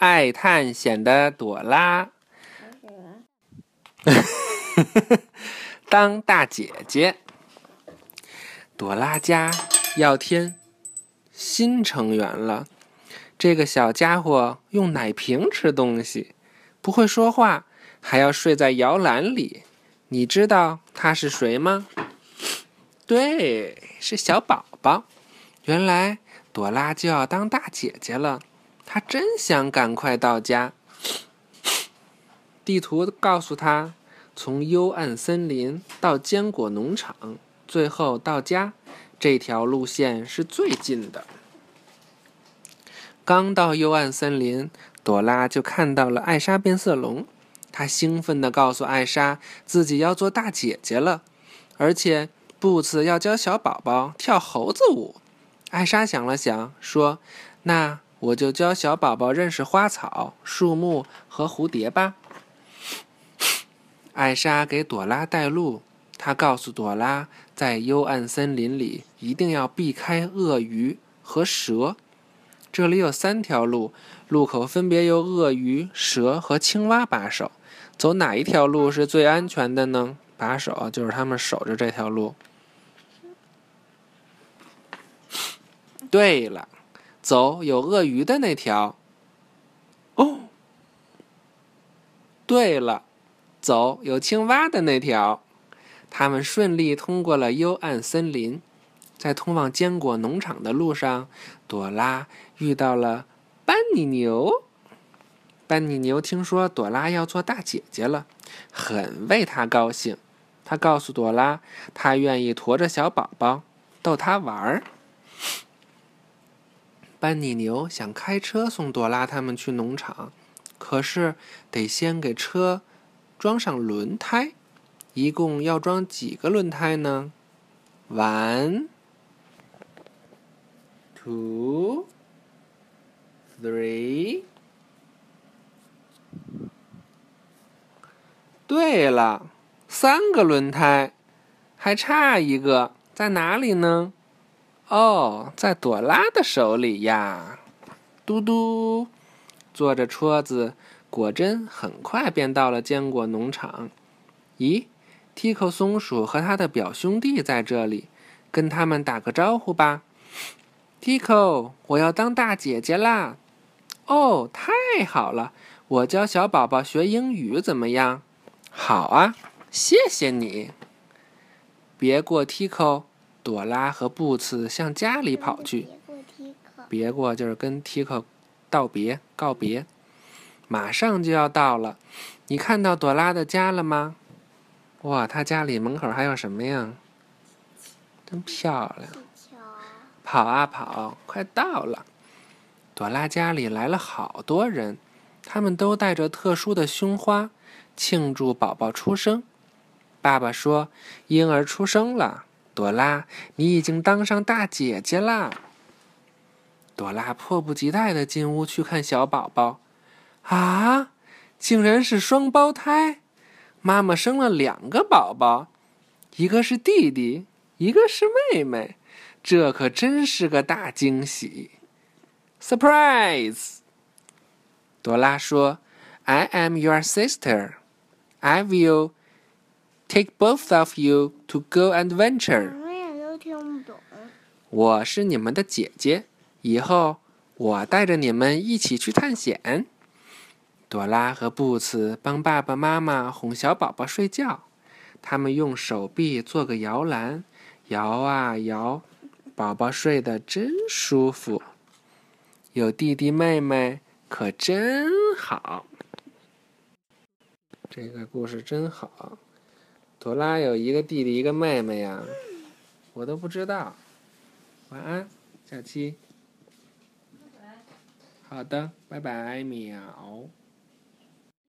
爱探险的朵拉，当大姐姐。朵拉家要添新成员了。这个小家伙用奶瓶吃东西，不会说话，还要睡在摇篮里。你知道他是谁吗？对，是小宝宝。原来朵拉就要当大姐姐了，他真想赶快到家。地图告诉他，从幽暗森林到坚果农场，最后到家，这条路线是最近的。刚到幽暗森林，朵拉就看到了艾莎变色龙。她兴奋地告诉艾莎，自己要做大姐姐了，而且布茨要教小宝宝跳猴子舞。艾莎想了想，说：“那我就教小宝宝认识花草、树木和蝴蝶吧。”艾莎给朵拉带路，她告诉朵拉，在幽暗森林里一定要避开鳄鱼和蛇。这里有三条路，路口分别由鳄鱼、蛇和青蛙把守。走哪一条路是最安全的呢？把守就是他们守着这条路。对了，走有鳄鱼的那条。哦，对了，走有青蛙的那条。他们顺利通过了幽暗森林，在通往坚果农场的路上，朵拉遇到了班尼牛。班尼牛听说朵拉要做大姐姐了，很为她高兴。他告诉朵拉，他愿意驮着小宝宝逗她玩儿。班尼牛想开车送朵拉他们去农场，可是得先给车装上轮胎。一共要装几个轮胎呢？One, two, three。对了，三个轮胎，还差一个，在哪里呢？哦，在朵拉的手里呀！嘟嘟，坐着车子，果真很快便到了坚果农场。咦，Tico 松鼠和他的表兄弟在这里，跟他们打个招呼吧。Tico，我要当大姐姐啦！哦，太好了，我教小宝宝学英语怎么样？好啊，谢谢你。别过 Tico。朵拉和布茨向家里跑去。别过就是跟 Tico 道别告别，马上就要到了。你看到朵拉的家了吗？哇，她家里门口还有什么呀？真漂亮！跑啊跑，快到了。朵拉家里来了好多人，他们都带着特殊的胸花，庆祝宝宝出生。爸爸说：“婴儿出生了。”朵拉，你已经当上大姐姐啦！朵拉迫不及待的进屋去看小宝宝，啊，竟然是双胞胎！妈妈生了两个宝宝，一个是弟弟，一个是妹妹，这可真是个大惊喜！Surprise！朵拉说：“I am your sister. I will.” Take both of you to go and venture。什么也都听不懂。我是你们的姐姐，以后我带着你们一起去探险。朵拉和布茨帮爸爸妈妈哄小宝宝睡觉，他们用手臂做个摇篮，摇啊摇，宝宝睡得真舒服。有弟弟妹妹可真好。这个故事真好。朵拉有一个弟弟，一个妹妹呀，我都不知道。晚安，小七。好的，拜拜，喵。